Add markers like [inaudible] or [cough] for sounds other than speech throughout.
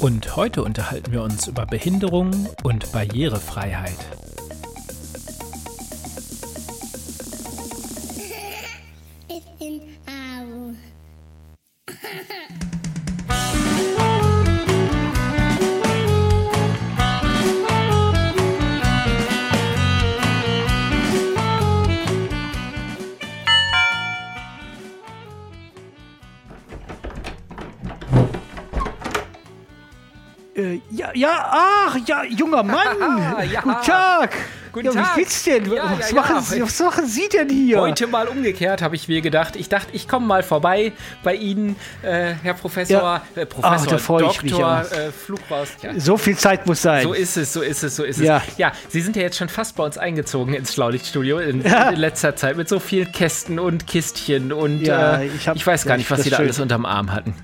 Und heute unterhalten wir uns über Behinderung und Barrierefreiheit. Ach, ja, junger [laughs] Mann. Ja. Guten Tag. Guten ja, Tag. Wie geht's denn? Ja, was, ja, machen. Sie, was machen Sie denn hier? Heute mal umgekehrt, habe ich mir gedacht. Ich dachte, ich komme mal vorbei bei Ihnen, äh, Herr Professor, äh, Professor, Ach, da ich mich äh, Flugraus. Ja. So viel Zeit muss sein. So ist es, so ist es, so ist es. Ja, Sie sind ja jetzt schon fast bei uns eingezogen ins Schlaulichtstudio in, in letzter Zeit mit so vielen Kästen und Kistchen und Ja, äh, ich hab- ich weiß gar nicht, was Sie da schön. alles unterm Arm hatten.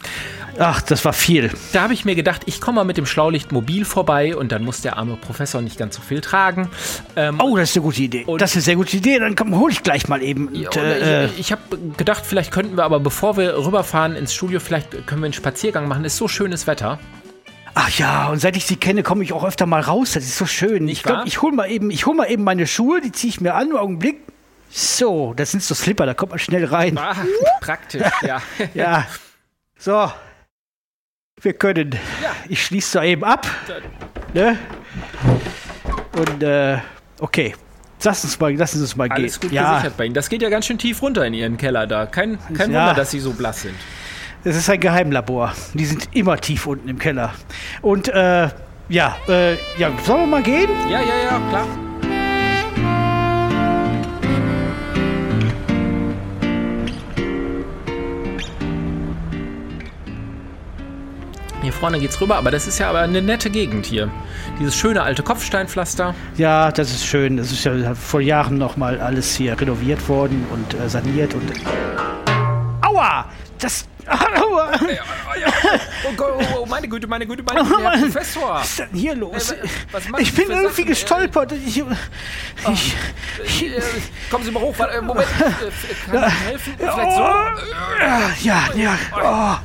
Ach, das war viel. Da habe ich mir gedacht, ich komme mal mit dem Schlaulicht mobil vorbei und dann muss der arme Professor nicht ganz so viel tragen. Ähm, Oh, das ist eine gute Idee. Das ist eine sehr gute Idee. Dann komm, hol ich gleich mal eben. Und, äh, ich ich habe gedacht, vielleicht könnten wir aber, bevor wir rüberfahren ins Studio, vielleicht können wir einen Spaziergang machen. Ist so schönes Wetter. ach ja, und seit ich Sie kenne, komme ich auch öfter mal raus. Das ist so schön. ich wahr? glaube, ich hole mal eben, ich hol mal eben meine Schuhe. Die ziehe ich mir an. Augenblick. So, das sind so Slipper. Da kommt man schnell rein. Ah, praktisch, ja. [laughs] Ja. So. Wir können. Ich schließe da eben ab. Ne? Und äh, okay. Lass uns mal, lassen Sie uns mal Alles gehen. gut ja, gesichert bei Ihnen. Das geht ja ganz schön tief runter in Ihren Keller da. Kein, kein Ja. Wunder, dass Sie so blass sind. das ist ein Geheimlabor. Die sind immer tief unten im Keller. Und äh, ja, äh, ja, sollen wir mal gehen? Ja, ja, ja, klar. Vorne geht's rüber, aber das ist ja aber eine nette Gegend hier. Dieses schöne alte Kopfsteinpflaster. Ja, das ist schön. Das ist ja vor Jahren noch mal alles hier renoviert worden und äh, saniert und. Aua! Das. [laughs] Aua! Oh Gott, oh, oh, meine Güte, meine Güte, meine Güte, Herr [laughs] Professor. Was ist denn hier los? Äh, machen ich bin irgendwie Sachen? gestolpert. Ich, ich, Äh, kommen Sie mal hoch. Äh, Moment, äh, kann ich Ihnen helfen? [laughs] Vielleicht so? Ja, ja.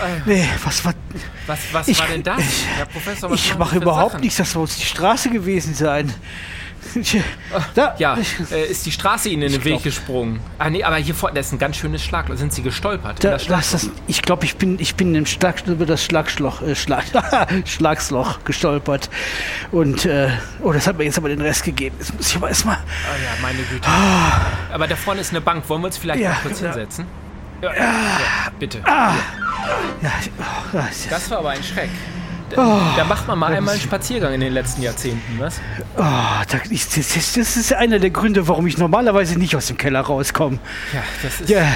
Oh. Nee, was war. Was, was Ich- war denn das, Herr Professor? Was Ich mache überhaupt Sachen? nichts, das muss die Straße gewesen sein. [laughs] Da, Ja, äh, ist die Straße Ihnen in den Weg glaub- gesprungen? Ah, nee, aber hier vorne, das ist ein ganz schönes Schlagloch. Sind Sie gestolpert? Da, das das, ich glaube, ich bin, ich bin im Schlag, über das Schlagschloch, äh, Schlag, [laughs] Schlagsloch gestolpert. Und, äh, oh, das hat mir jetzt aber den Rest gegeben. Jetzt muss ich aber erstmal. Ah ja, meine Güte. Aber da vorne ist eine Bank. Wollen wir uns vielleicht Ja, mal kurz hinsetzen? Ja, ja, bitte. Ja, oh, das ist- Das war aber ein Schreck. Oh. Da, da macht man mal einmal einen Spaziergang in den letzten Jahrzehnten, was? oh, da, ich, das, das das ist einer der Gründe, warum ich normalerweise nicht aus dem Keller rauskomme. Ja, das ist, Ja,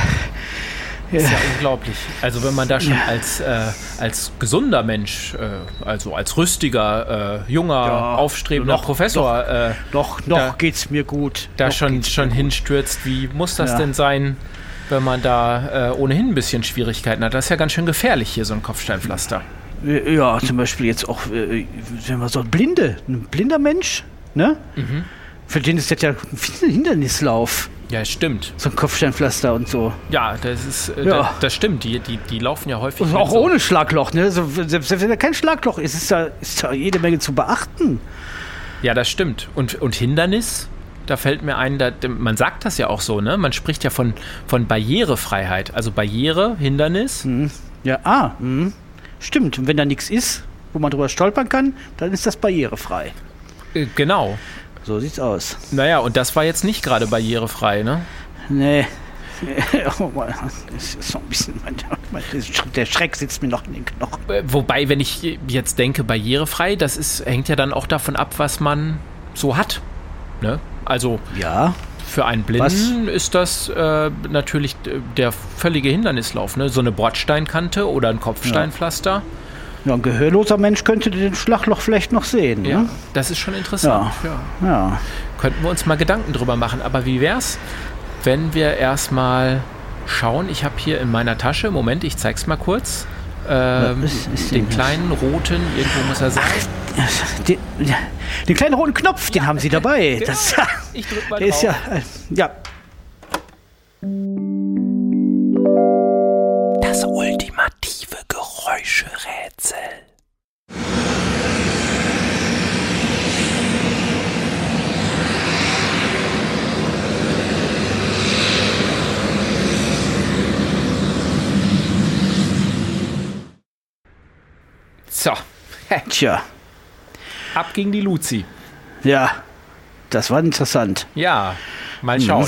ist ja unglaublich. Also wenn man da schon als, äh, als gesunder Mensch, äh, also als rüstiger, äh, junger, Ja, aufstrebender noch- Professor äh, noch, noch Da- geht's mir gut. da noch schon, schon hinstürzt, wie muss das Ja. denn sein, wenn man da äh, ohnehin ein bisschen Schwierigkeiten hat? Das ist ja ganz schön gefährlich hier, so ein Kopfsteinpflaster. Äh, Ja, zum Beispiel jetzt auch, äh, wenn man so ein Blinde, ein blinder Mensch, ne? Mhm. Für den ist das ja ein Hindernislauf, Ja, stimmt. so ein Kopfsteinpflaster und so. Ja, das ist, äh, Ja. Das, das stimmt. Die, die, die laufen ja häufig. Mit auch so, ohne Schlagloch, ne? So, selbst, selbst wenn da kein Schlagloch ist, ist da, ist da jede Menge zu beachten. Ja, das stimmt. Und, und Hindernis? Da fällt mir ein, da, man sagt das ja auch so, ne? Man spricht ja von, von Barrierefreiheit. Also Barriere, Hindernis. Ja, ah, mhm. stimmt. Und wenn da nichts ist, wo man drüber stolpern kann, dann ist das barrierefrei. Äh, genau. So sieht's aus. Naja, und das war jetzt nicht gerade barrierefrei, ne? Nee. [laughs] Oh das ist so ein bisschen. Mein, mein, der Schreck sitzt mir noch in den Knochen. Äh, Wobei, wenn ich jetzt denke, barrierefrei, das ist, hängt ja dann auch davon ab, was man so hat. Ne? Also Ja. für einen Blinden ist das äh, natürlich der völlige Hindernislauf. Ne? So eine Bordsteinkante oder ein Kopfsteinpflaster. Ja, ein gehörloser Mensch könnte den Schlagloch vielleicht noch sehen. Ja, Ne? das ist schon interessant. Ja. Ja. Könnten wir uns mal Gedanken drüber machen. Aber wie wär's, wenn wir erstmal schauen? Ich habe hier in meiner Tasche, Moment, ich zeig's mal kurz. Ähm, Was ist- ist den kleinen roten, irgendwo muss er sein. Den, den kleinen roten Knopf, den haben Sie dabei. Das, Genau. Ich drück [laughs] mal der ist ja, äh, ja. Das ultimative Geräuscherätsel. So, Tja, ab ging die Luzi. ja, das war interessant. Ja, mal schauen,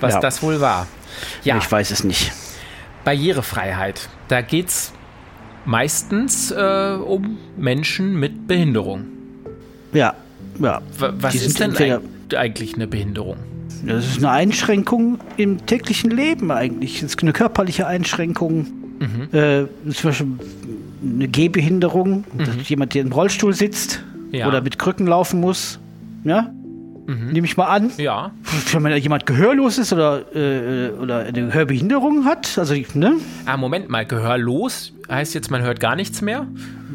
was Ja. das wohl war. Ja, Ich weiß es nicht. Barrierefreiheit. Da geht's meistens äh, um Menschen mit Behinderung. Ja, ja. W was ist denn eigentlich eine Behinderung? Das ist eine Einschränkung im täglichen Leben eigentlich. Das ist eine körperliche Einschränkung. Mhm. Äh, zum Beispiel eine Gehbehinderung, dass jemand, der im Rollstuhl sitzt Mhm. Ja. Mhm. oder mit Krücken laufen muss. Ja? Nehme ich mal an. Ja, [laughs] Wenn man jemand gehörlos ist oder, äh, oder eine Hörbehinderung hat, also ne? ah, Moment mal, gehörlos heißt jetzt, man hört gar nichts mehr?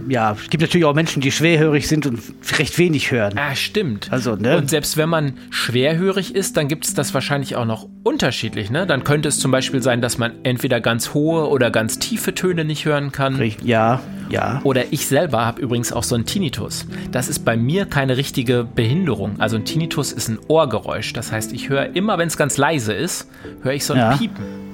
Ja, es gibt natürlich auch Menschen, die schwerhörig sind und recht wenig hören. Ah, stimmt. Also, ne? Und selbst wenn man schwerhörig ist, dann gibt es das wahrscheinlich auch noch unterschiedlich, ne? Dann könnte es zum Beispiel sein, dass man entweder ganz hohe oder ganz tiefe Töne nicht hören kann. Ja, ja. Oder ich selber habe übrigens auch so einen Tinnitus. Das ist bei mir keine richtige Behinderung. Also ein Tinnitus ist ein Ohrgeräusch. Das heißt, ich höre immer, wenn es ganz leise ist, höre ich so ein Ja. Piepen.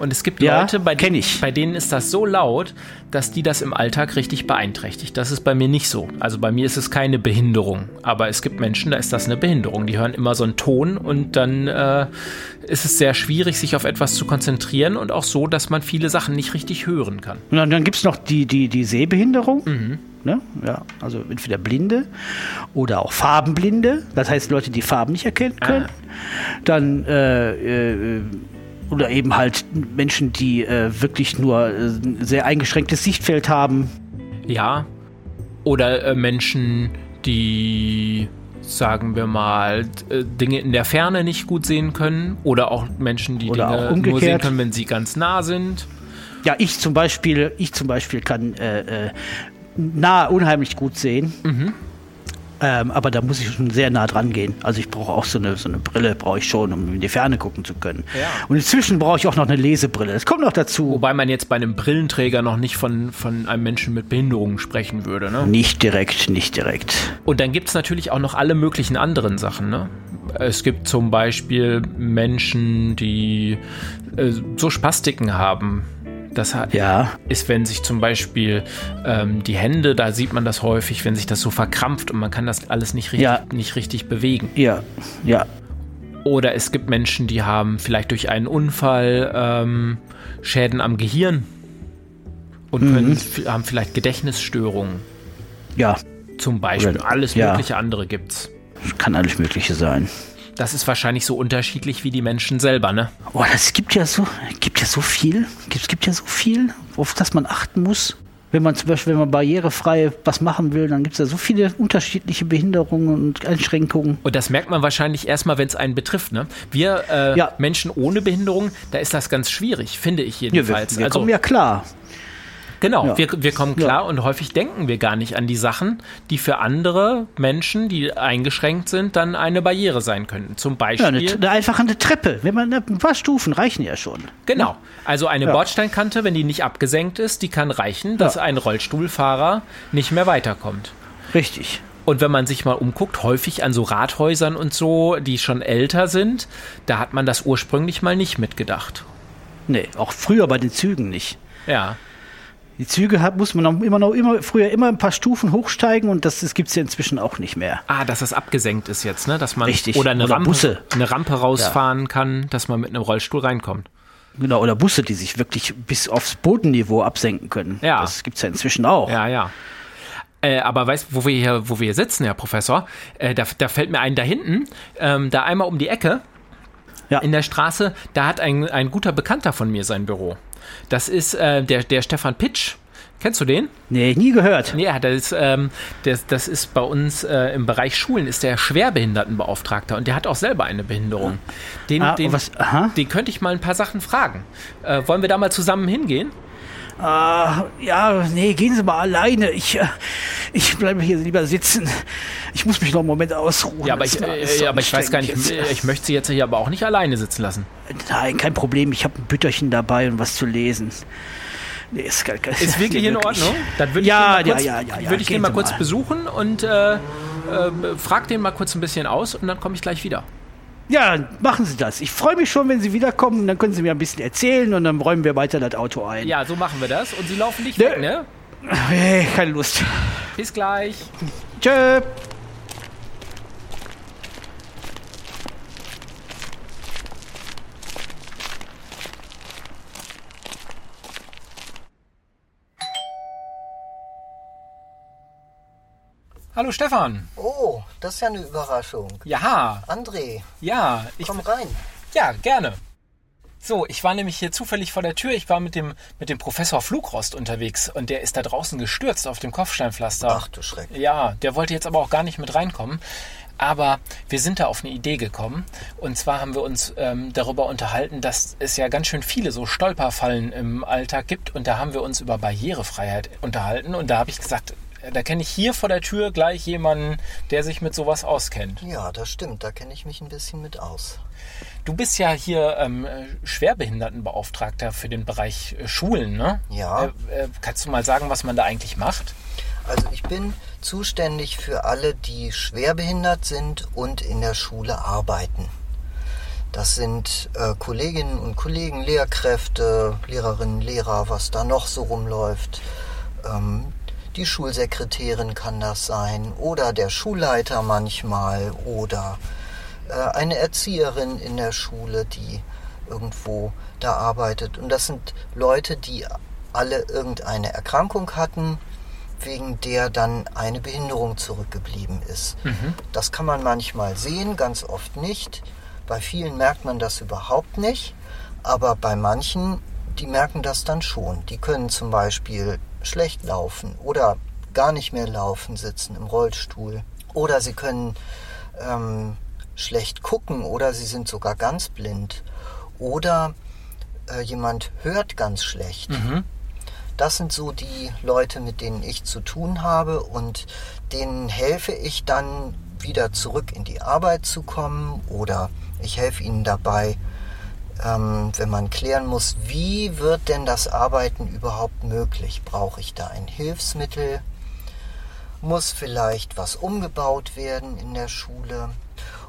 Und es gibt Ja, Leute, bei, ich. bei denen ist das so laut, dass die das im Alltag richtig beeinträchtigt. Das ist bei mir nicht so. Also bei mir ist es keine Behinderung. Aber es gibt Menschen, da ist das eine Behinderung. Die hören immer so einen Ton und dann äh, ist es sehr schwierig, sich auf etwas zu konzentrieren und auch so, dass man viele Sachen nicht richtig hören kann. Und dann, dann gibt es noch die, die, die Sehbehinderung. Mhm. Ne? Ja, also entweder Blinde oder auch Farbenblinde. Das heißt Leute, die Farben nicht erkennen Ah. können. Dann äh, äh, oder eben halt Menschen, die äh, wirklich nur äh, ein sehr eingeschränktes Sichtfeld haben. Ja. Oder äh, Menschen, die, sagen wir mal, äh, Dinge in der Ferne nicht gut sehen können. Oder auch Menschen, die Oder auch Dinge nur sehen können, wenn sie ganz nah sind. Ja, ich zum Beispiel, ich zum Beispiel kann äh, äh, nah unheimlich gut sehen. Mhm. Ähm, aber da muss ich schon sehr nah dran gehen. Also ich brauche auch so eine, so eine Brille, brauche ich schon, um in die Ferne gucken zu können. Ja. Und inzwischen brauche ich auch noch eine Lesebrille. Das kommt noch dazu. Wobei man jetzt bei einem Brillenträger noch nicht von, von einem Menschen mit Behinderungen sprechen würde. Ne? Nicht direkt, nicht direkt. Und dann gibt es natürlich auch noch alle möglichen anderen Sachen. Ne? Es gibt zum Beispiel Menschen, die äh, so Spastiken haben. Das Ja. ist, wenn sich zum Beispiel ähm, die Hände, da sieht man das häufig, wenn sich das so verkrampft und man kann das alles nicht richtig, Ja. nicht richtig bewegen. Ja, ja, Oder es gibt Menschen, die haben vielleicht durch einen Unfall ähm, Schäden am Gehirn und Mhm. können, haben vielleicht Gedächtnisstörungen ja. zum Beispiel. Oder- Alles ja. mögliche andere gibt's. Kann alles Mögliche sein. Das ist wahrscheinlich so unterschiedlich wie die Menschen selber, ne? Oh, das gibt ja so, gibt ja so viel. Es gibt ja so viel, auf das man achten muss. Wenn man zum Beispiel, wenn man barrierefrei was machen will, dann gibt es ja so viele unterschiedliche Behinderungen und Einschränkungen. Und das merkt man wahrscheinlich erstmal, wenn es einen betrifft, ne? Wir äh, Ja. Menschen ohne Behinderung, da ist das ganz schwierig, finde ich Ja, wir, jedenfalls. wir also, kommen ja klar. Genau, Ja. wir, wir kommen Ja. klar und häufig denken wir gar nicht an die Sachen, die für andere Menschen, die eingeschränkt sind, dann eine Barriere sein könnten. Zum Ja, Beispiel, eine, eine einfache eine Treppe. Wenn man ein paar Stufen reichen ja schon. genau, also eine Ja. Bordsteinkante, wenn die nicht abgesenkt ist, die kann reichen, dass Ja. ein Rollstuhlfahrer nicht mehr weiterkommt. Richtig. Und wenn man sich mal umguckt, häufig an so Rathäusern und so, die schon älter sind, da hat man das ursprünglich mal nicht mitgedacht. Nee, auch früher bei den Zügen nicht. Ja, Die Züge hat, muss man noch immer noch immer früher immer ein paar Stufen hochsteigen und das, das gibt es ja inzwischen auch nicht mehr. Ah, dass das abgesenkt ist jetzt, ne? Dass man Richtig. oder eine Oder Rampe, Busse. eine Rampe rausfahren kann, dass man mit einem Rollstuhl reinkommt. Genau, oder Busse, die sich wirklich bis aufs Bodenniveau absenken können. Ja. Das gibt es ja inzwischen auch. Ja, ja. Äh, aber weißt du, wo wir hier, wo wir hier sitzen, Herr Professor, äh, da, da fällt mir ein da hinten, ähm, da einmal um die Ecke Ja. in der Straße, da hat ein, ein guter Bekannter von mir sein Büro. Das ist äh, der, der Stefan Pitsch. Kennst du den? Nee, nie gehört. Nee, das ist, ähm, das, das ist bei uns äh, im Bereich Schulen ist der Schwerbehindertenbeauftragter und der hat auch selber eine Behinderung. Den, Ah, den, was- den könnte ich mal ein paar Sachen fragen. Äh, wollen wir da mal zusammen hingehen? Ah, ja, nee, gehen Sie mal alleine. Ich, äh, ich bleibe hier lieber sitzen. Ich muss mich noch einen Moment ausruhen. Ja, aber ich, äh, aber ich weiß gar nicht, äh, ich möchte sie jetzt hier aber auch nicht alleine sitzen lassen. jetzt. Nein, kein Problem. Ich habe ein Bütterchen dabei und was zu lesen. Nee, ist, gar- Ist wirklich [laughs] in Ordnung? Dann würde ich Ja, den mal kurz, ja, ja, ich den mal kurz mal. besuchen und äh, äh, frag den mal kurz ein bisschen aus und dann komme ich gleich wieder. Ja, machen Sie das. Ich freue mich schon, wenn Sie wiederkommen. Dann können Sie mir ein bisschen erzählen und dann räumen wir weiter das Auto ein. Ja, so machen wir das. Und sie laufen nicht Nö. weg, ne? Hey, keine Lust. Bis gleich. Tschö. Hallo Stefan. Oh, das ist ja eine Überraschung. Ja, André, ja, ich, komm rein. ja, gerne. So, ich war nämlich hier zufällig vor der Tür. Ich war mit dem, mit dem Professor Flugrost unterwegs und der ist da draußen gestürzt auf dem Kopfsteinpflaster. Ach du Schreck. Ja, der wollte jetzt aber auch gar nicht mit reinkommen. Aber wir sind da auf eine Idee gekommen. Und zwar haben wir uns ähm, darüber unterhalten, dass es ja ganz schön viele so Stolperfallen im Alltag gibt. Und da haben wir uns über Barrierefreiheit unterhalten. Und da habe ich gesagt, da kenne ich hier vor der Tür gleich jemanden, der sich mit sowas auskennt. Ja, das stimmt. Da kenne ich mich ein bisschen mit aus. Du bist ja hier ähm, Schwerbehindertenbeauftragter für den Bereich äh, Schulen, ne? Ja. Äh, äh, kannst du mal sagen, was man da eigentlich macht? Also ich bin zuständig für alle, die schwerbehindert sind und in der Schule arbeiten. Das sind äh, Kolleginnen und Kollegen, Lehrkräfte, Lehrerinnen, Lehrer, was da noch so rumläuft. Ähm, die Schulsekretärin kann das sein oder der Schulleiter manchmal oder äh, eine Erzieherin in der Schule, die irgendwo da arbeitet. Und das sind Leute, die alle irgendeine Erkrankung hatten, wegen der dann eine Behinderung zurückgeblieben ist. Das kann man manchmal sehen, ganz oft nicht. Bei vielen merkt man das überhaupt nicht, aber bei manchen, die merken das dann schon. Die können zum Beispiel schlecht laufen oder gar nicht mehr laufen, sitzen im Rollstuhl. Oder sie können ähm, schlecht gucken oder sie sind sogar ganz blind. Oder äh, jemand hört ganz schlecht. Das sind so die Leute, mit denen ich zu tun habe und denen helfe ich dann wieder zurück in die Arbeit zu kommen oder ich helfe ihnen dabei, ähm, wenn man klären muss, wie wird denn das Arbeiten überhaupt möglich? Brauche ich da ein Hilfsmittel? Muss vielleicht was umgebaut werden in der Schule?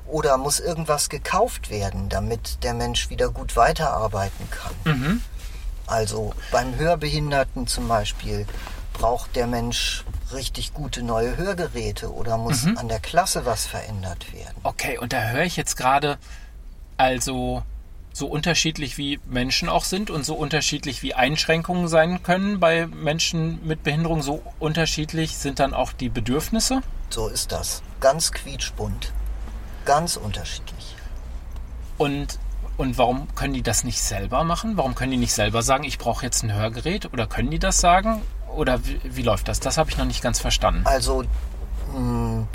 Oder muss irgendwas gekauft werden, damit der Mensch wieder gut weiterarbeiten kann? Also beim Hörbehinderten zum Beispiel braucht der Mensch richtig gute neue Hörgeräte oder muss an der Klasse was verändert werden. Okay, und da höre ich jetzt gerade, also so unterschiedlich wie Menschen auch sind und so unterschiedlich wie Einschränkungen sein können bei Menschen mit Behinderung, so unterschiedlich sind dann auch die Bedürfnisse. So ist das. Ganz quietschbunt. Ganz unterschiedlich. Und, und warum können die das nicht selber machen? Warum können die nicht selber sagen, ich brauche jetzt ein Hörgerät? Oder können die das sagen? Oder wie, wie läuft das? Das habe ich noch nicht ganz verstanden. Also mh,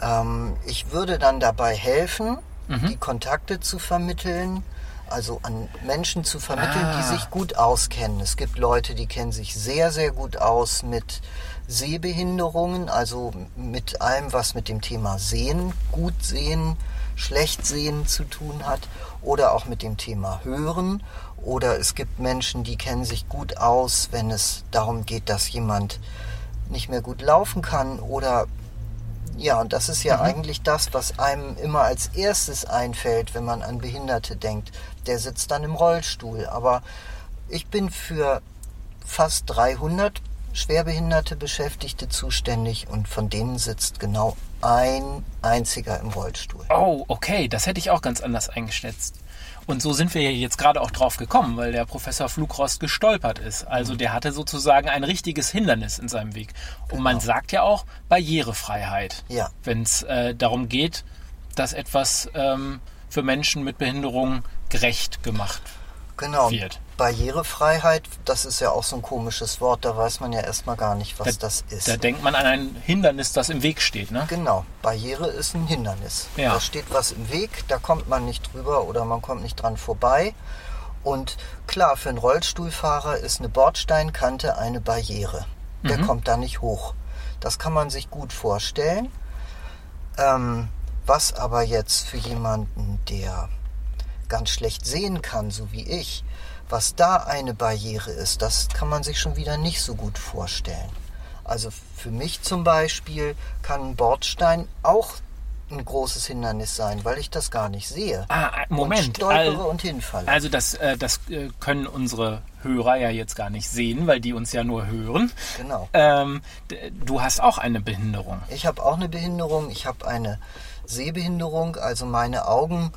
ähm, ich würde dann dabei helfen, die Kontakte zu vermitteln, also an Menschen zu vermitteln, Ah. die sich gut auskennen. Es gibt Leute, die kennen sich sehr, sehr gut aus mit Sehbehinderungen, also mit allem, was mit dem Thema Sehen, gut sehen, schlecht sehen zu tun hat oder auch mit dem Thema Hören. Oder es gibt Menschen, die kennen sich gut aus, wenn es darum geht, dass jemand nicht mehr gut laufen kann oder ja, und das ist ja eigentlich das, was einem immer als erstes einfällt, wenn man an Behinderte denkt. Der sitzt dann im Rollstuhl. Aber ich bin für fast 300 schwerbehinderte Beschäftigte zuständig und von denen sitzt genau ein einziger im Rollstuhl. Oh, okay, das hätte ich auch ganz anders eingeschätzt. Und so sind wir ja jetzt gerade auch drauf gekommen, weil der Professor Flugrost gestolpert ist. Also der hatte sozusagen ein richtiges Hindernis in seinem Weg. Und man sagt ja auch Barrierefreiheit, Ja. wenn es äh, darum geht, dass etwas ähm, für Menschen mit Behinderung gerecht gemacht Genau. wird. Barrierefreiheit, das ist ja auch so ein komisches Wort, da weiß man ja erstmal gar nicht, was Da- das ist. Da denkt man an ein Hindernis, das im Weg steht, ne? Genau, Barriere ist ein Hindernis. Ja. Da steht was im Weg, da kommt man nicht drüber oder man kommt nicht dran vorbei. Und klar, für einen Rollstuhlfahrer ist eine Bordsteinkante eine Barriere. Der kommt da nicht hoch. Das kann man sich gut vorstellen. Ähm, was aber jetzt für jemanden, der ganz schlecht sehen kann, so wie ich, was da eine Barriere ist, das kann man sich schon wieder nicht so gut vorstellen. Also für mich zum Beispiel kann ein Bordstein auch ein großes Hindernis sein, weil ich das gar nicht sehe. Ah, Und Moment. stolpere Al- und hinfalle. Also das, äh, das äh, können unsere Hörer ja jetzt gar nicht sehen, weil die uns ja nur hören. genau. Ähm, du hast auch eine Behinderung. Ich habe auch eine Behinderung. Ich habe eine Sehbehinderung. Also meine Augen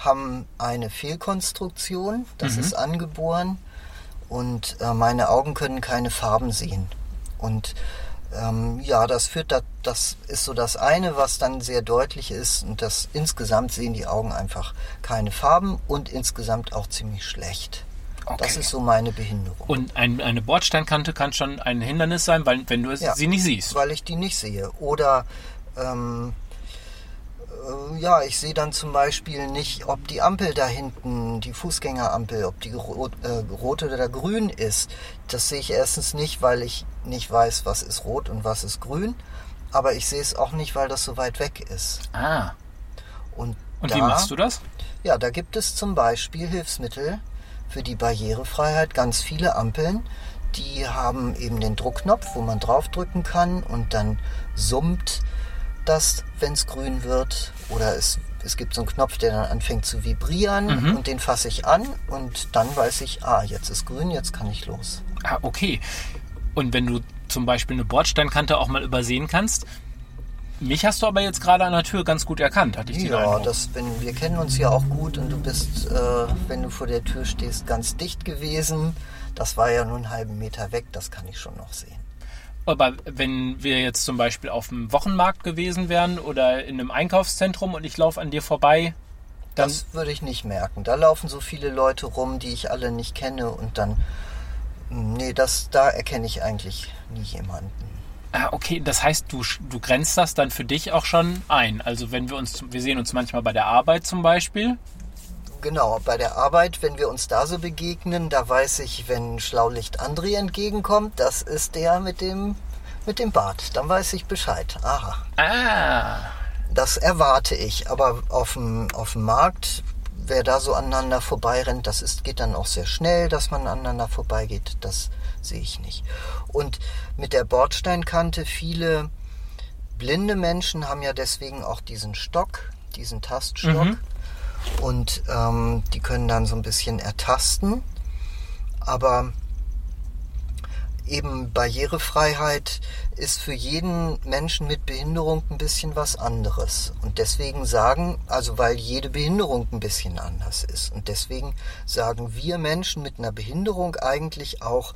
haben eine Fehlkonstruktion. Das ist angeboren. Und äh, meine Augen können keine Farben sehen. Und ähm, ja, das führt, da, das ist so das eine, was dann sehr deutlich ist. Und das insgesamt sehen die Augen einfach keine Farben und insgesamt auch ziemlich schlecht. Das Okay. ist so meine Behinderung. Und ein, eine Bordsteinkante kann schon ein Hindernis sein, weil wenn du Ja. sie nicht siehst. weil ich die nicht sehe. Oder ähm, äh, ja, ich sehe dann zum Beispiel nicht, ob die Ampel da hinten, die Fußgängerampel, ob die rot, äh, rot oder grün ist. Das sehe ich erstens nicht, weil ich nicht weiß, was ist rot und was ist grün. Aber ich sehe es auch nicht, weil das so weit weg ist. Ah. Und, Und da, wie machst du das? Ja, da gibt es zum Beispiel Hilfsmittel für die Barrierefreiheit. Ganz viele Ampeln, die haben eben den Druckknopf, wo man draufdrücken kann und dann summt das, wenn es grün wird. Oder es, es gibt so einen Knopf, der dann anfängt zu vibrieren und den fasse ich an und dann weiß ich, ah, jetzt ist grün, jetzt kann ich los. Ah, okay. Und wenn du zum Beispiel eine Bordsteinkante auch mal übersehen kannst, mich hast du aber jetzt gerade an der Tür ganz gut erkannt, hatte ich den Ja, Eindruck. das, wenn, wir kennen uns ja auch gut und du bist, äh, wenn du vor der Tür stehst, ganz dicht gewesen. Das war ja nur einen halben Meter weg, das kann ich schon noch sehen. Aber wenn wir jetzt zum Beispiel auf dem Wochenmarkt gewesen wären oder in einem Einkaufszentrum und ich laufe an dir vorbei, dann Das würde ich nicht merken. Da laufen so viele Leute rum, die ich alle nicht kenne und dann. Nee, das, da erkenne ich eigentlich nie jemanden. Ah, okay, das heißt, du, du grenzt das dann für dich auch schon ein. Also wenn wir uns, wir sehen uns manchmal bei der Arbeit zum Beispiel. Genau, bei der Arbeit, wenn wir uns da so begegnen, da weiß ich, wenn Schlaulicht André entgegenkommt, das ist der mit dem, mit dem Bart. Dann weiß ich Bescheid. Aha. Ah, Das erwarte ich. Aber auf dem, auf dem Markt, wer da so aneinander vorbeirennt, das ist, geht dann auch sehr schnell, dass man aneinander vorbeigeht. Das sehe ich nicht. Und mit der Bordsteinkante, viele blinde Menschen haben ja deswegen auch diesen Stock, diesen Taststock. Und ähm, die können dann so ein bisschen ertasten. Aber eben Barrierefreiheit ist für jeden Menschen mit Behinderung ein bisschen was anderes. Und deswegen sagen, also weil jede Behinderung ein bisschen anders ist. Und deswegen sagen wir Menschen mit einer Behinderung eigentlich auch,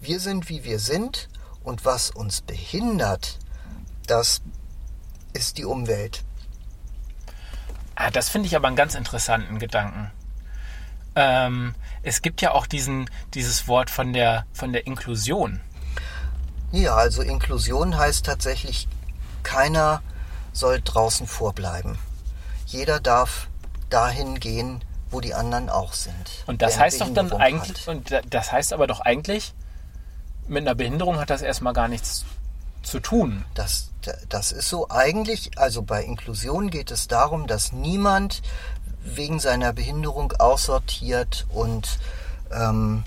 wir sind wie wir sind und was uns behindert, das ist die Umwelt. Ah das finde ich aber einen ganz interessanten Gedanken. Ähm, es gibt ja auch diesen, dieses Wort von der, von der Inklusion. Ja, also Inklusion heißt tatsächlich, keiner soll draußen vorbleiben. Jeder darf dahin gehen, wo die anderen auch sind. Und das heißt doch dann eigentlich, hat. und da- das heißt aber doch eigentlich, mit einer Behinderung hat das erstmal gar nichts zu tun. Das, das ist so eigentlich, also bei Inklusion geht es darum, dass niemand wegen seiner Behinderung aussortiert und ähm,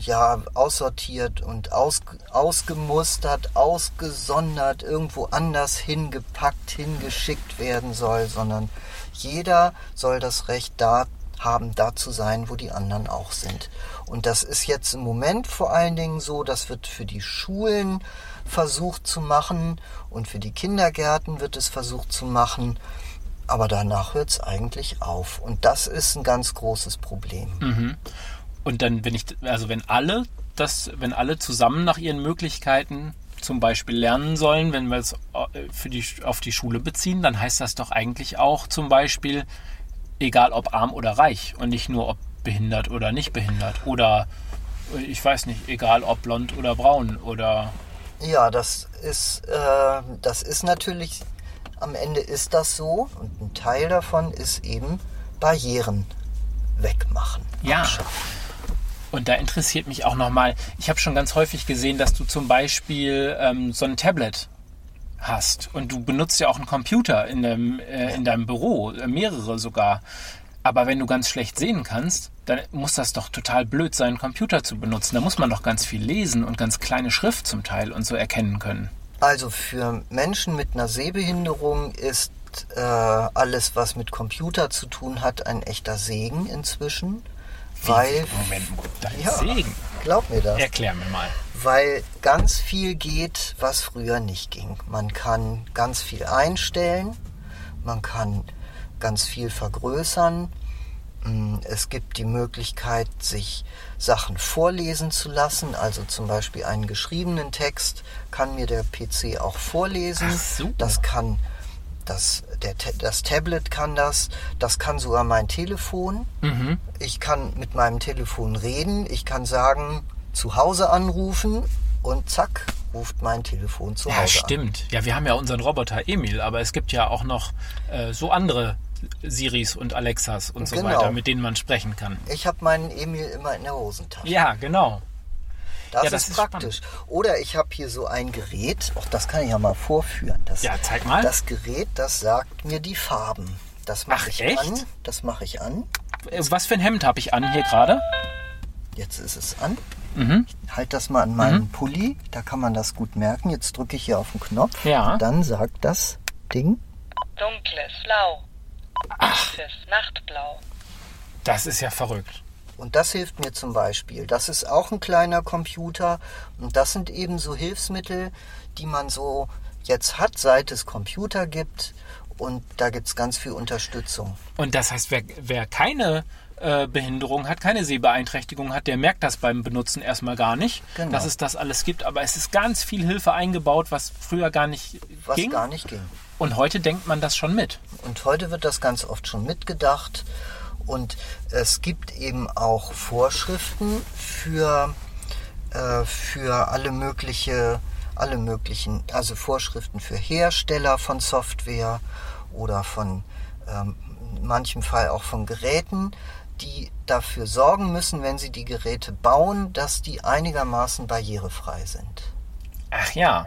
ja, aussortiert und aus, ausgemustert, ausgesondert, irgendwo anders hingepackt, hingeschickt werden soll, sondern jeder soll das Recht da haben, da zu sein, wo die anderen auch sind. Und das ist jetzt im Moment vor allen Dingen so, das wird für die Schulen versucht zu machen und für die Kindergärten wird es versucht zu machen. Aber danach hört es eigentlich auf. Und das ist ein ganz großes Problem. Und dann, wenn ich, also wenn alle das, wenn alle zusammen nach ihren Möglichkeiten zum Beispiel lernen sollen, wenn wir es äh, für die, auf die Schule beziehen, dann heißt das doch eigentlich auch zum Beispiel, egal ob arm oder reich und nicht nur ob behindert oder nicht behindert. Oder ich weiß nicht, egal ob blond oder braun oder. Ja, das ist, äh, das ist natürlich, am Ende ist das so und ein Teil davon ist eben Barrieren wegmachen. Ja. Und da interessiert mich auch nochmal, ich habe schon ganz häufig gesehen, dass du zum Beispiel ähm, so ein Tablet hast und du benutzt ja auch einen Computer in deinem, äh, in deinem Büro, äh, mehrere sogar. Aber wenn du ganz schlecht sehen kannst, dann muss das doch total blöd sein, einen Computer zu benutzen. Da muss man doch ganz viel lesen und ganz kleine Schrift zum Teil und so erkennen können. Also für Menschen mit einer Sehbehinderung ist äh, alles, was mit Computer zu tun hat, ein echter Segen inzwischen. Weil, Moment, dein Ja. Segen. glaub mir das, Erklär mir mal. Weil ganz viel geht, was früher nicht ging. Man kann ganz viel einstellen, man kann ganz viel vergrößern. Mm, Es gibt die Möglichkeit, sich Sachen vorlesen zu lassen. Also zum Beispiel einen geschriebenen Text kann mir der PC auch vorlesen. Das kann das, der, das Tablet kann das. Das kann sogar mein Telefon. Mhm. Ich kann mit meinem Telefon reden. Ich kann sagen, zu Hause anrufen und zack, ruft mein Telefon zu Ja, Hause an. stimmt. Ja, wir haben ja unseren Roboter Emil, aber es gibt ja auch noch äh, so andere Siris und Alexas und so Genau. weiter, mit denen man sprechen kann. Ich habe meinen Emil immer in der Hosentasche. Ja, genau. Das, Ja, das ist, ist praktisch. Oder ich habe hier so ein Gerät, auch das kann ich ja mal vorführen. Das, Ja, zeig mal. Das Gerät, das sagt mir die Farben. Das mache Ach, ich echt? an. Das mache ich an. Was für ein Hemd habe ich an hier gerade? Jetzt ist es an. Mhm. Ich halte das mal an meinen Pulli, da kann man das gut merken. Jetzt drücke ich hier auf den Knopf. Ja. Und dann sagt das Ding, Dunkles Blau. Tiefes Nachtblau. Das ist ja verrückt. Und das hilft mir zum Beispiel. Das ist auch ein kleiner Computer. Und das sind eben so Hilfsmittel, die man so jetzt hat, seit es Computer gibt. Und da gibt es ganz viel Unterstützung. Und das heißt, wer, wer keine äh, Behinderung hat, keine Sehbeeinträchtigung hat, der merkt das beim Benutzen erstmal gar nicht, Genau. dass es das alles gibt. Aber es ist ganz viel Hilfe eingebaut, was früher gar nicht Was ging. gar nicht ging. Und heute denkt man das schon mit. Und heute wird das ganz oft schon mitgedacht. Und es gibt eben auch Vorschriften für, äh, für alle mögliche, alle möglichen, also Vorschriften für Hersteller von Software oder von ähm, in manchem Fall auch von Geräten, die dafür sorgen müssen, wenn sie die Geräte bauen, dass die einigermaßen barrierefrei sind. Ach ja,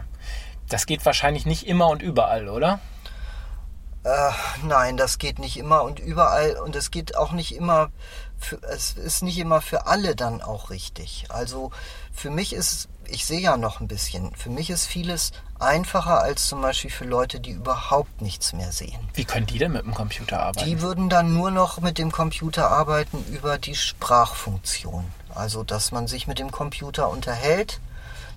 das geht wahrscheinlich nicht immer und überall, oder? Äh, nein, das geht nicht immer und überall und es geht auch nicht immer, für, es ist nicht immer für alle dann auch richtig. Also für mich ist, ich sehe ja noch ein bisschen, für mich ist vieles einfacher als zum Beispiel für Leute, die überhaupt nichts mehr sehen. Wie können die denn mit dem Computer arbeiten? Die würden dann nur noch mit dem Computer arbeiten über die Sprachfunktion. Also, dass man sich mit dem Computer unterhält,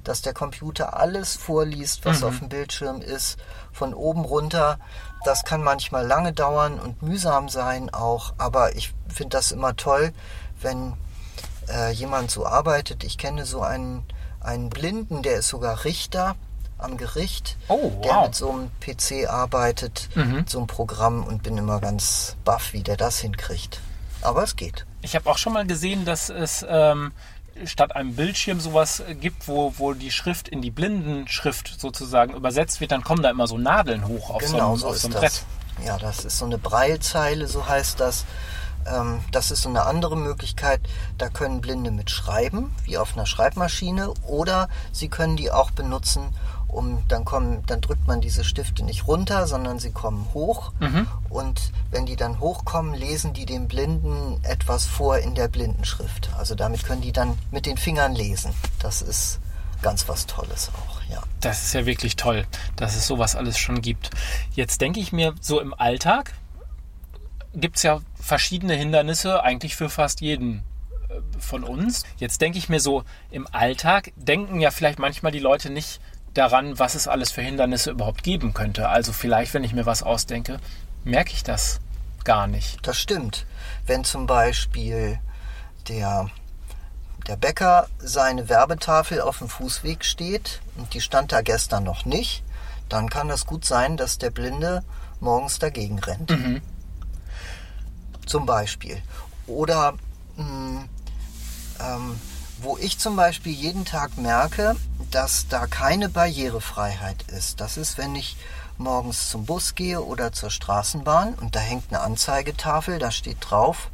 dass der Computer alles vorliest, was auf dem Bildschirm ist, von oben runter. Das kann manchmal lange dauern und mühsam sein auch, aber ich finde das immer toll, wenn äh, jemand so arbeitet. Ich kenne so einen, einen Blinden, der ist sogar Richter am Gericht, Oh, der wow. mit so einem PC arbeitet, Mhm. mit so einem Programm und bin immer ganz baff, wie der das hinkriegt. Aber es geht. Ich habe auch schon mal gesehen, dass es ähm, statt einem Bildschirm sowas gibt, wo, wo die Schrift in die Blindenschrift sozusagen übersetzt wird. Dann kommen da immer so Nadeln hoch auf genau so, so einem- auf ist so einem das. Brett. Ja, das ist so eine Breilzeile, so heißt das. Ähm, das ist so eine andere Möglichkeit. Da können Blinde mit schreiben, wie auf einer Schreibmaschine, oder sie können die auch benutzen, um dann kommen, dann drückt man diese Stifte nicht runter, sondern sie kommen hoch. Mhm. Und wenn die dann hochkommen, lesen die dem Blinden etwas vor in der Blindenschrift. Also damit können die dann mit den Fingern lesen. Das ist ganz was Tolles auch, ja. Das ist ja wirklich toll, dass es sowas alles schon gibt. Jetzt denke ich mir, so im Alltag gibt es ja verschiedene Hindernisse, eigentlich für fast jeden äh, von uns. Jetzt denke ich mir so, im Alltag denken ja vielleicht manchmal die Leute nicht daran, was es alles für Hindernisse überhaupt geben könnte. Also vielleicht, wenn ich mir was ausdenke, merke ich das gar nicht. Das stimmt. Wenn zum Beispiel der, der Bäcker seine Werbetafel auf dem Fußweg steht und die stand da gestern noch nicht, dann kann das gut sein, dass der Blinde morgens dagegen rennt. Zum Beispiel. Oder mh, ähm, wo ich zum Beispiel jeden Tag merke, dass da keine Barrierefreiheit ist. Das ist, wenn ich morgens zum Bus gehe oder zur Straßenbahn und da hängt eine Anzeigetafel, da steht drauf,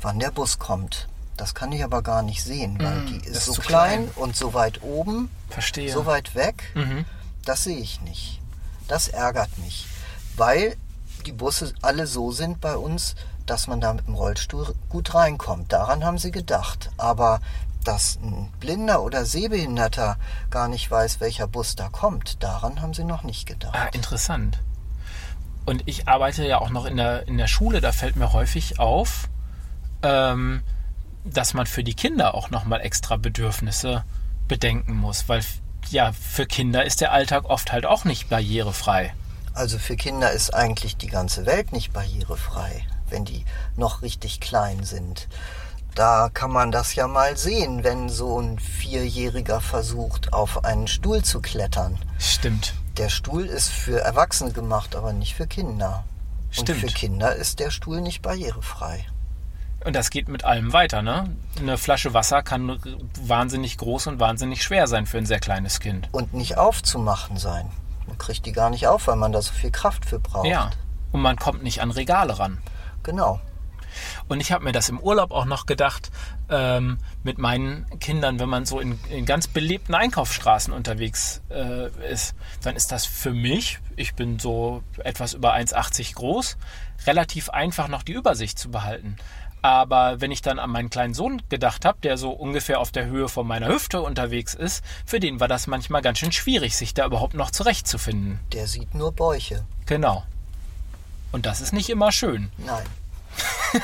wann der Bus kommt. Das kann ich aber gar nicht sehen, weil Mm, die ist so klein, klein. und so weit oben, Verstehe. so weit weg. Mhm. Das sehe ich nicht. Das ärgert mich, weil die Busse alle so sind bei uns, dass man da mit dem Rollstuhl gut reinkommt. Daran haben sie gedacht. Aber dass ein Blinder oder Sehbehinderter gar nicht weiß, welcher Bus da kommt, daran haben sie noch nicht gedacht. Ah, interessant. Und ich arbeite ja auch noch in der, in der Schule, da fällt mir häufig auf, ähm, dass man für die Kinder auch nochmal extra Bedürfnisse bedenken muss, weil ja, für Kinder ist der Alltag oft halt auch nicht barrierefrei. Also für Kinder ist eigentlich die ganze Welt nicht barrierefrei, wenn die noch richtig klein sind. Da kann man das ja mal sehen, wenn so ein Vierjähriger versucht, auf einen Stuhl zu klettern. Stimmt. Der Stuhl ist für Erwachsene gemacht, aber nicht für Kinder. Stimmt. Und für Kinder ist der Stuhl nicht barrierefrei. Und das geht mit allem weiter, ne? Eine Flasche Wasser kann wahnsinnig groß und wahnsinnig schwer sein für ein sehr kleines Kind. Und nicht aufzumachen sein. Man kriegt die gar nicht auf, weil man da so viel Kraft für braucht. Ja. Und man kommt nicht an Regale ran. Genau. Und ich habe mir das im Urlaub auch noch gedacht, ähm, mit meinen Kindern, wenn man so in, in ganz belebten Einkaufsstraßen unterwegs äh, ist, dann ist das für mich, ich bin so etwas über 1,80 groß, relativ einfach noch die Übersicht zu behalten. Aber wenn ich dann an meinen kleinen Sohn gedacht habe, der so ungefähr auf der Höhe von meiner Hüfte unterwegs ist, für den war das manchmal ganz schön schwierig, sich da überhaupt noch zurechtzufinden. Der sieht nur Bäuche. Genau. Und das ist nicht immer schön. Nein. [laughs]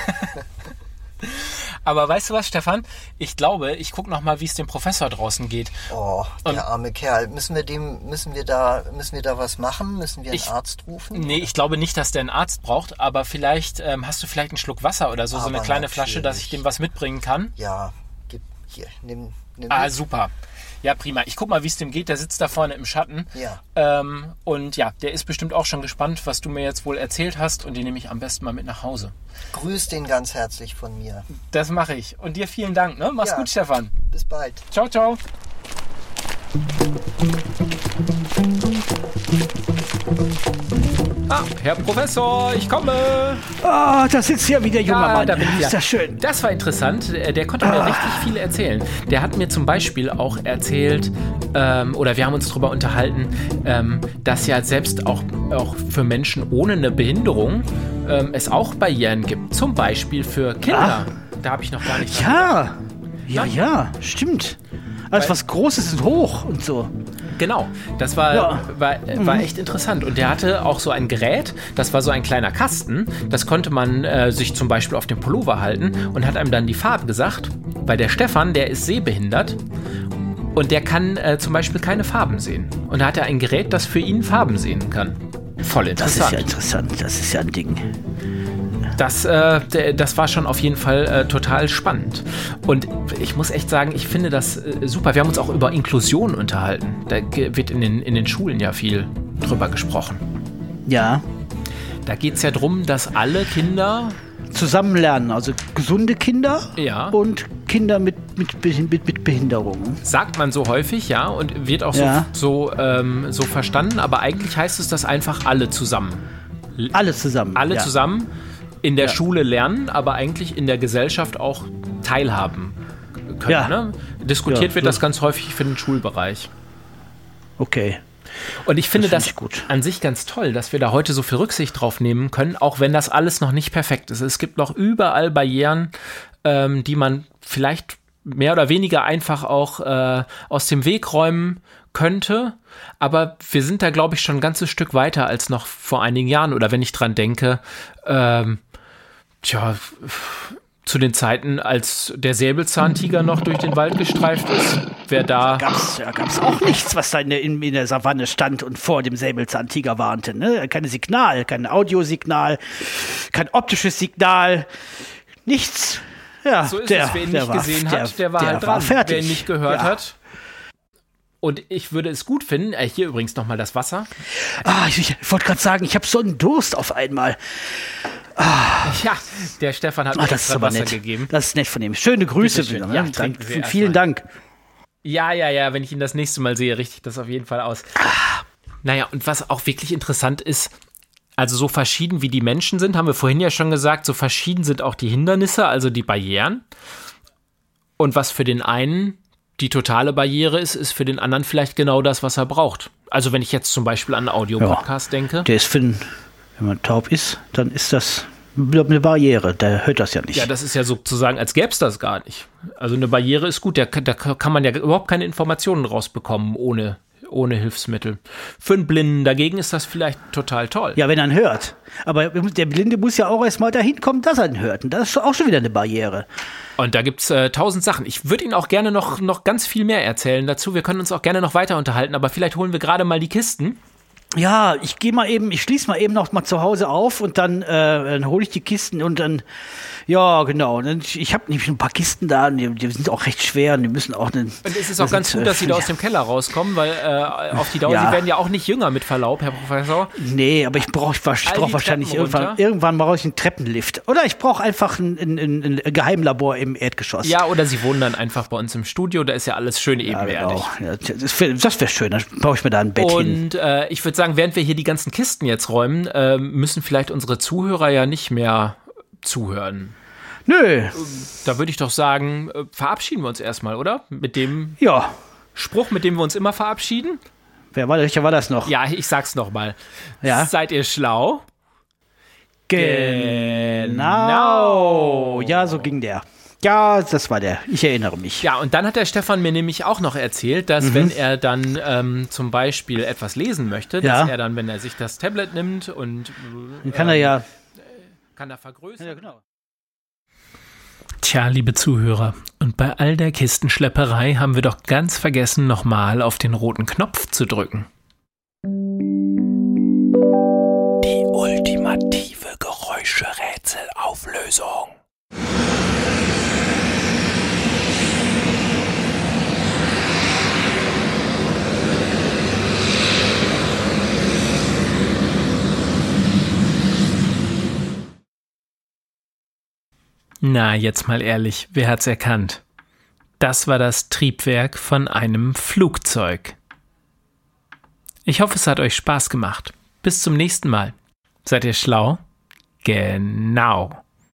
Aber weißt du was, Stefan? Ich glaube, ich gucke noch mal, wie es dem Professor draußen geht. Oh, Und- der arme Kerl. Müssen wir dem, müssen wir da, müssen wir da was machen? Müssen wir einen Ich- Arzt rufen? Nee, ich glaube nicht, dass der einen Arzt braucht, aber vielleicht ähm, hast du vielleicht einen Schluck Wasser oder so, so eine Aber kleine Flasche, dass ich natürlich. dem was mitbringen kann. Ja, gib hier, nimm, nimm. Ah, super. Ja, prima. Ich guck mal, wie es dem geht. Der sitzt da vorne im Schatten. Ja. Ähm, und ja, der ist bestimmt auch schon gespannt, was du mir jetzt wohl erzählt hast. Und den nehme ich am besten mal mit nach Hause. Grüß den ganz herzlich von mir. Das mache ich. Und dir vielen Dank. Ne? Mach's Ja. gut, Stefan. Bis bald. Ciao, ciao. Ah, Herr Professor, ich komme. Ah, da sitzt ja wieder junger Ah, Mann. da bin ich wieder. Ist das schön. Das war interessant. Äh, Der konnte mir richtig viel erzählen. Der hat mir zum Beispiel auch erzählt, ähm, oder wir haben uns darüber unterhalten, ähm, dass ja selbst auch, auch für Menschen ohne eine Behinderung ähm, es auch Barrieren gibt. Zum Beispiel für Kinder. Da habe ich noch gar nicht Ja. Ja, ja, stimmt. Alles was Großes ist hoch und so. Genau, das war, Ja. war, äh, war echt interessant. Und der hatte auch so ein Gerät, das war so ein kleiner Kasten, das konnte man äh, sich zum Beispiel auf den Pullover halten und hat einem dann die Farbe gesagt, weil der Stefan, der ist sehbehindert und der kann äh, zum Beispiel keine Farben sehen. Und da hat er ein Gerät, das für ihn Farben sehen kann. Voll Das ist interessant. ja interessant. Das ist ja ein Ding. Das, äh, das war schon auf jeden Fall äh, total spannend. Und ich muss echt sagen, ich finde das äh, super. Wir haben uns auch über Inklusion unterhalten. Da wird in den, in den Schulen ja viel drüber gesprochen. Ja. Da geht es ja darum, dass alle Kinder, Zusammen lernen. Also gesunde Kinder Ja. und Kinder mit, mit, mit, mit Behinderungen. sagt man so häufig, ja, und wird auch Ja. so, so, ähm, so verstanden, aber eigentlich heißt es, dass einfach alle zusammen. Alle zusammen. Alle ja. zusammen in der Ja. Schule lernen, aber eigentlich in der Gesellschaft auch teilhaben können. Ja. Ne? Diskutiert Ja, wird so. das ganz häufig für den Schulbereich. Okay. Und ich finde Das das, find ich gut. an sich ganz toll, dass wir da heute so viel Rücksicht drauf nehmen können, auch wenn das alles noch nicht perfekt ist. Es gibt noch überall Barrieren, ähm, die man vielleicht mehr oder weniger einfach auch äh, aus dem Weg räumen könnte. Aber wir sind da, glaube ich, schon ein ganzes Stück weiter als noch vor einigen Jahren. Oder wenn ich dran denke, ähm, tja, zu den Zeiten, als der Säbelzahntiger noch durch den Wald gestreift ist, wer da Gab's, da gab es auch nichts, was da in der, in, in der Savanne stand und vor dem Säbelzahntiger warnte. Ne? Kein Signal, kein Audiosignal, kein optisches Signal, nichts. Ja, So ist der, es. Wer ihn der nicht war, gesehen der, hat, der war der halt war dran. fertig. Wer ihn nicht gehört ja. hat. Und ich würde es gut finden, äh, hier übrigens nochmal das Wasser. Ah, ich, ich wollte gerade sagen, ich habe so einen Durst auf einmal. Ja, der Stefan hat mir Ah, das ist aber Wasser nett. gegeben. Das ist nett von ihm. Schöne Grüße. Bitteschön. wieder, Ja, ne? trinken erst vielen. Dank. Ja, ja, ja, wenn ich ihn das nächste Mal sehe, richte ich das auf jeden Fall aus. Naja, und was auch wirklich interessant ist, also so verschieden wie die Menschen sind, haben wir vorhin ja schon gesagt, so verschieden sind auch die Hindernisse, also die Barrieren. Und was für den einen die totale Barriere ist, ist für den anderen vielleicht genau das, was er braucht. Also wenn ich jetzt zum Beispiel an einen Audiopodcast denke. Der ist für den, wenn man taub ist, dann ist das eine Barriere. Der hört das ja nicht. Ja, das ist ja sozusagen, als gäbe es das gar nicht. Also eine Barriere ist gut, da, da kann man ja überhaupt keine Informationen rausbekommen ohne, ohne Hilfsmittel. Für einen Blinden dagegen ist das vielleicht total toll. Ja, wenn er ihn hört. Aber der Blinde muss ja auch erstmal dahin kommen, dass er ihn hört. Und das ist auch schon wieder eine Barriere. Und da gibt's äh, tausend Sachen. Ich würde Ihnen auch gerne noch, noch ganz viel mehr erzählen dazu. Wir können uns auch gerne noch weiter unterhalten, aber vielleicht holen wir gerade mal die Kisten. Ja, ich gehe mal eben, ich schließe mal eben noch mal zu Hause auf und dann, äh, dann hole ich die Kisten und dann, ja, genau. Dann, ich habe nämlich ein paar Kisten da, und die, die sind auch recht schwer und die müssen auch. Einen, Und es ist auch ganz gut, dass Sie da aus dem Keller rauskommen, weil äh, auf die Dauer, Ja. Sie werden ja auch nicht jünger mit Verlaub, Herr Professor. Nee, aber ich brauche ich brauch wahrscheinlich Treppen irgendwann, runter? irgendwann brauche ich einen Treppenlift. Oder ich brauche einfach ein, ein, ein, ein Geheimlabor im Erdgeschoss. Ja, oder Sie wohnen dann einfach bei uns im Studio, da ist ja alles schön Ja, ebenwertig. genau. Ja, das wäre wär schön, dann baue ich mir da ein Bett hin. Und äh, ich würde sagen, während wir hier die ganzen Kisten jetzt räumen, äh, müssen vielleicht unsere Zuhörer ja nicht mehr zuhören. Nö, Da würde ich doch sagen, äh, verabschieden wir uns erstmal, oder? Mit dem ja. Spruch, mit dem wir uns immer verabschieden. Wer war, welcher war das noch? Ja, ich sag's nochmal. Ja. Seid ihr schlau? Genau. Ja, so ging der. Ja, das war der. Ich erinnere mich. Ja, und dann hat der Stefan mir nämlich auch noch erzählt, dass Mhm. wenn er dann ähm, zum Beispiel etwas lesen möchte, Ja. dass er dann, wenn er sich das Tablet nimmt und äh, Dann kann er ja. kann er vergrößern. Ja, genau. Tja, liebe Zuhörer, und bei all der Kistenschlepperei haben wir doch ganz vergessen, nochmal auf den roten Knopf zu drücken. Die ultimative Geräuscherätselauflösung. Na, jetzt mal ehrlich, wer hat's erkannt? Das war das Triebwerk von einem Flugzeug. Ich hoffe, es hat euch Spaß gemacht. Bis zum nächsten Mal. Seid ihr schlau? Genau.